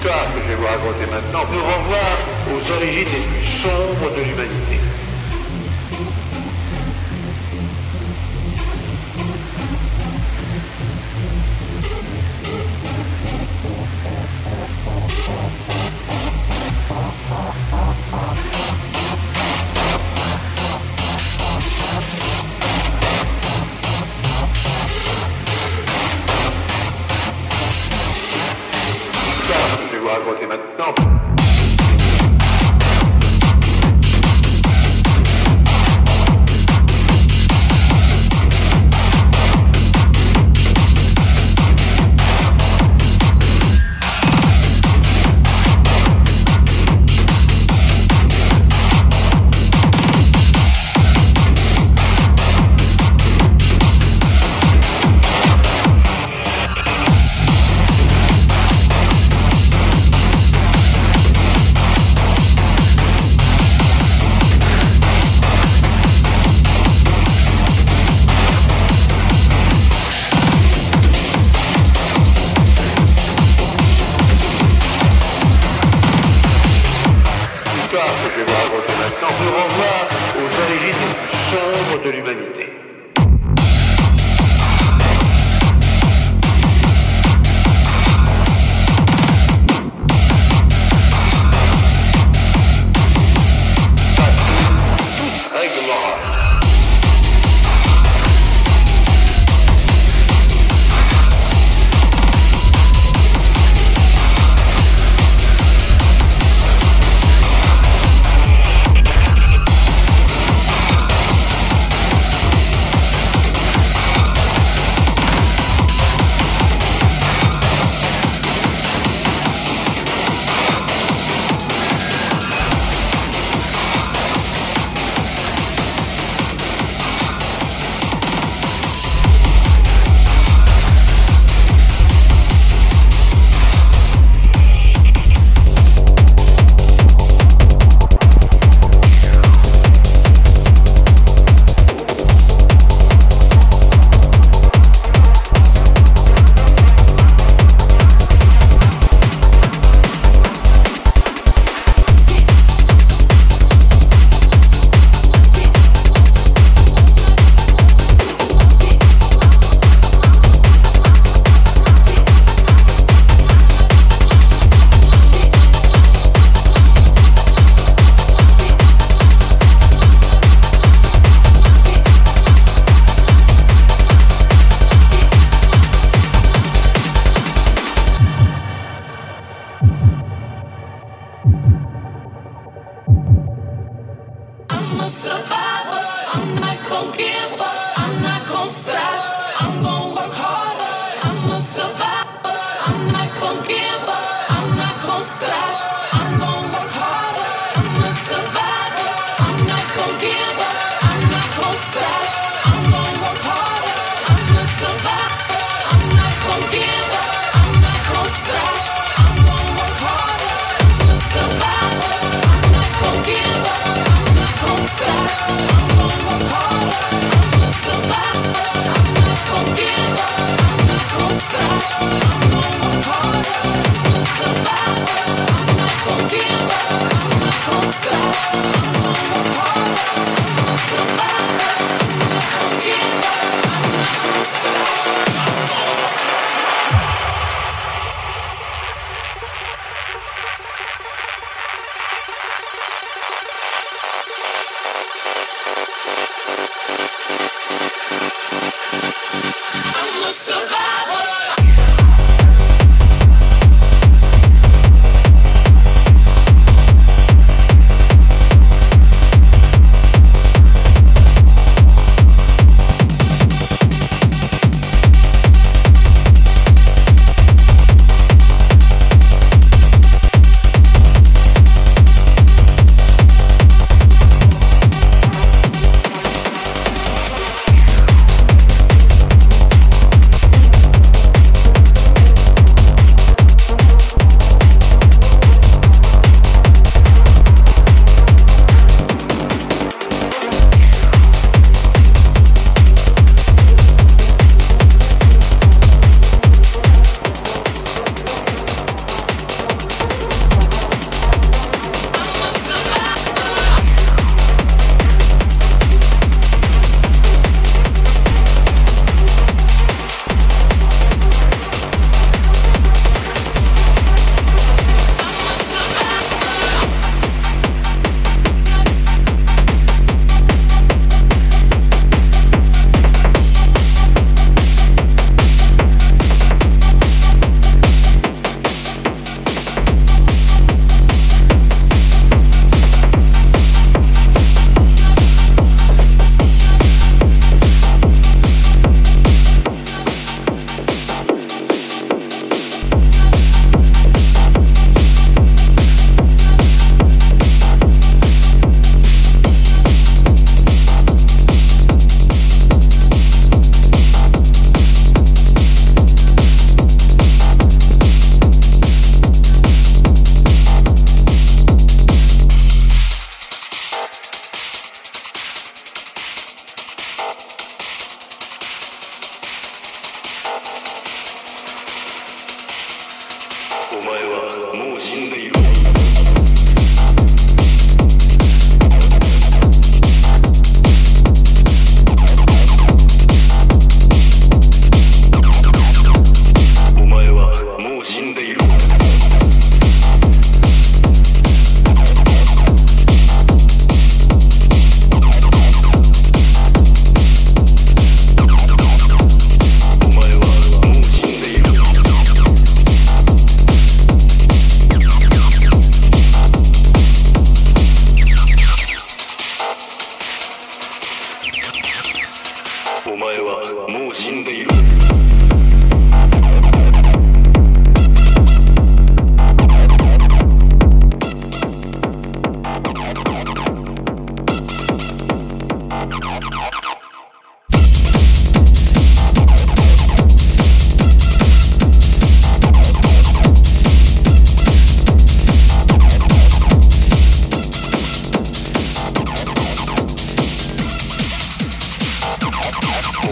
histoire que je vais vous raconter maintenant peut revoir aux origines les plus sombres de l'humanité.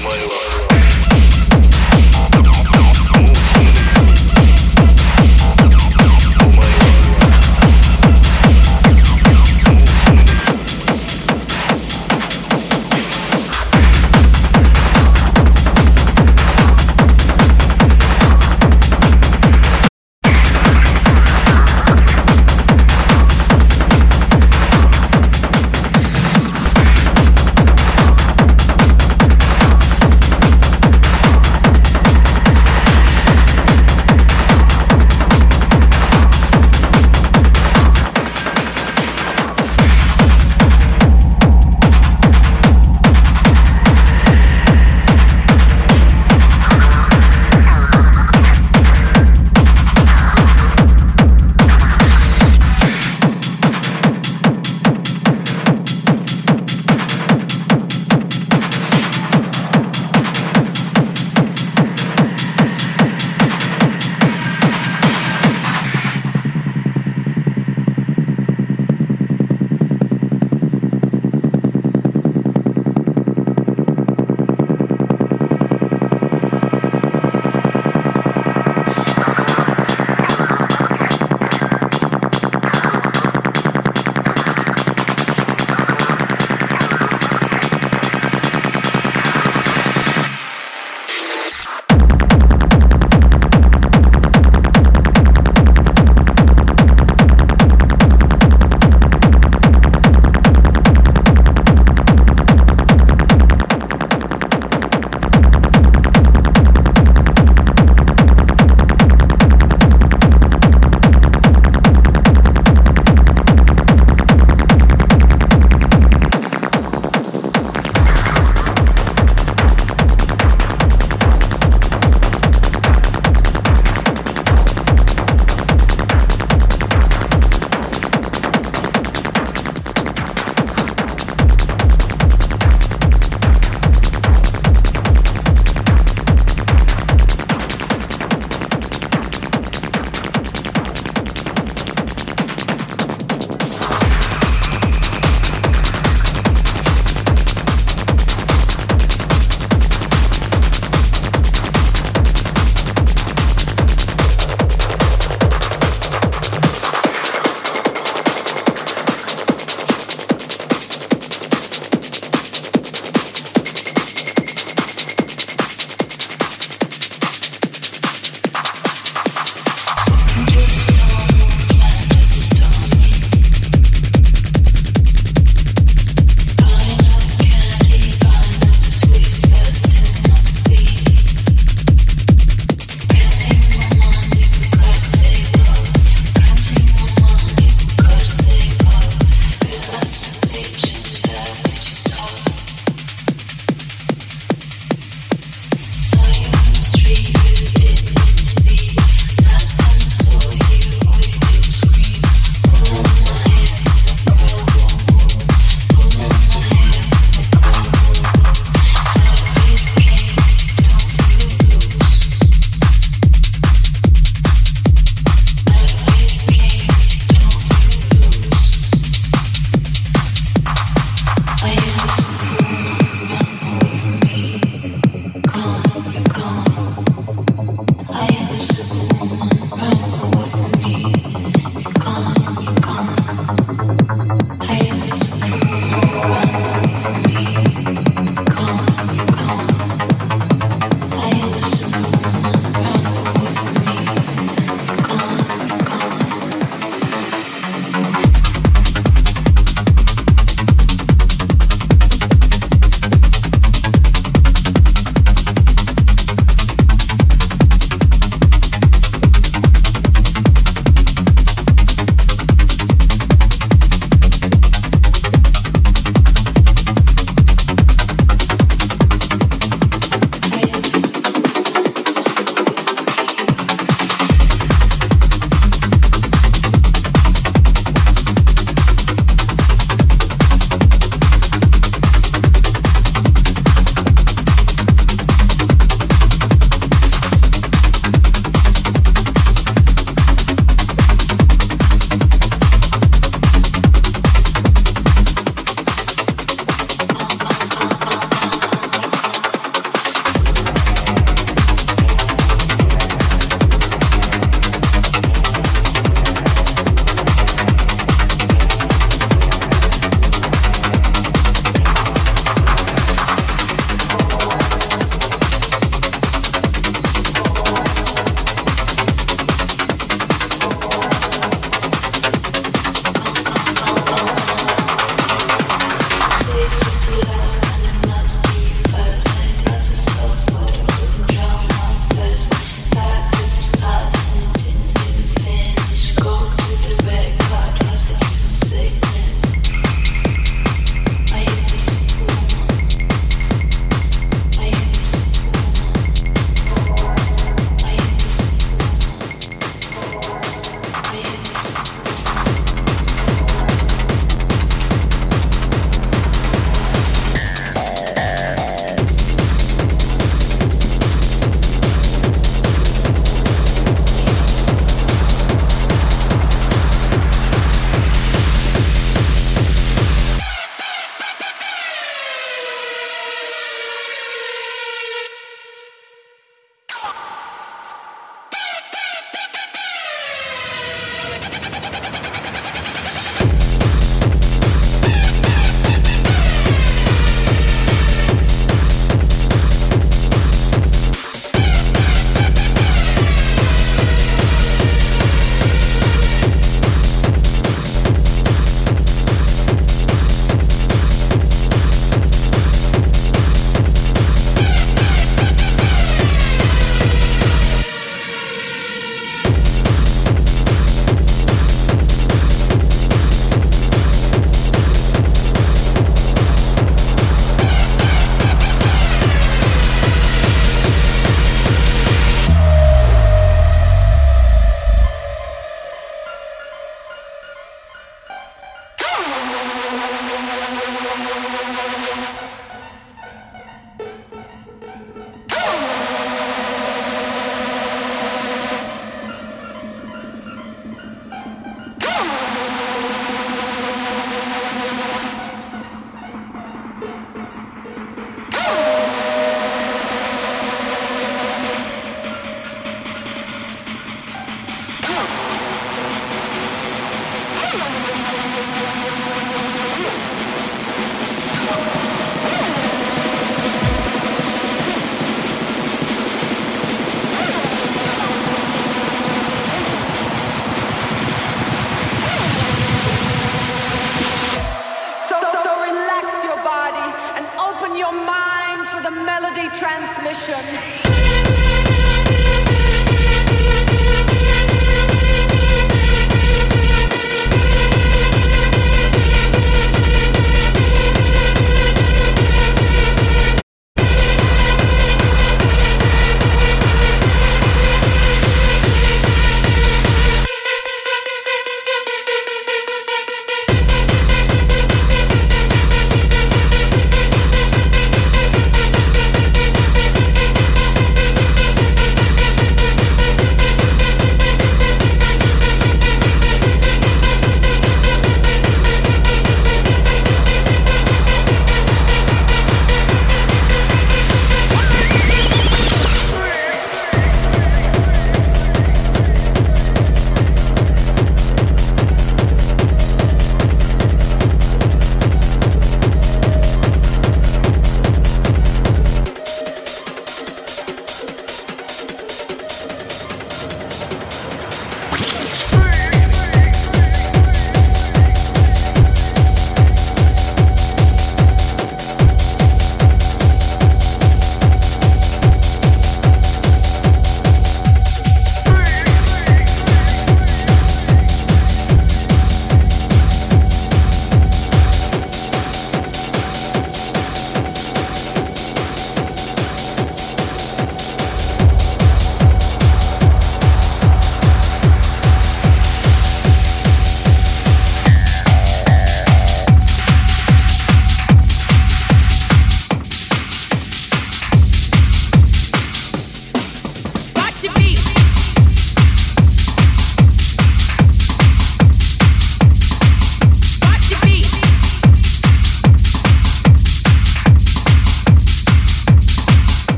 my life.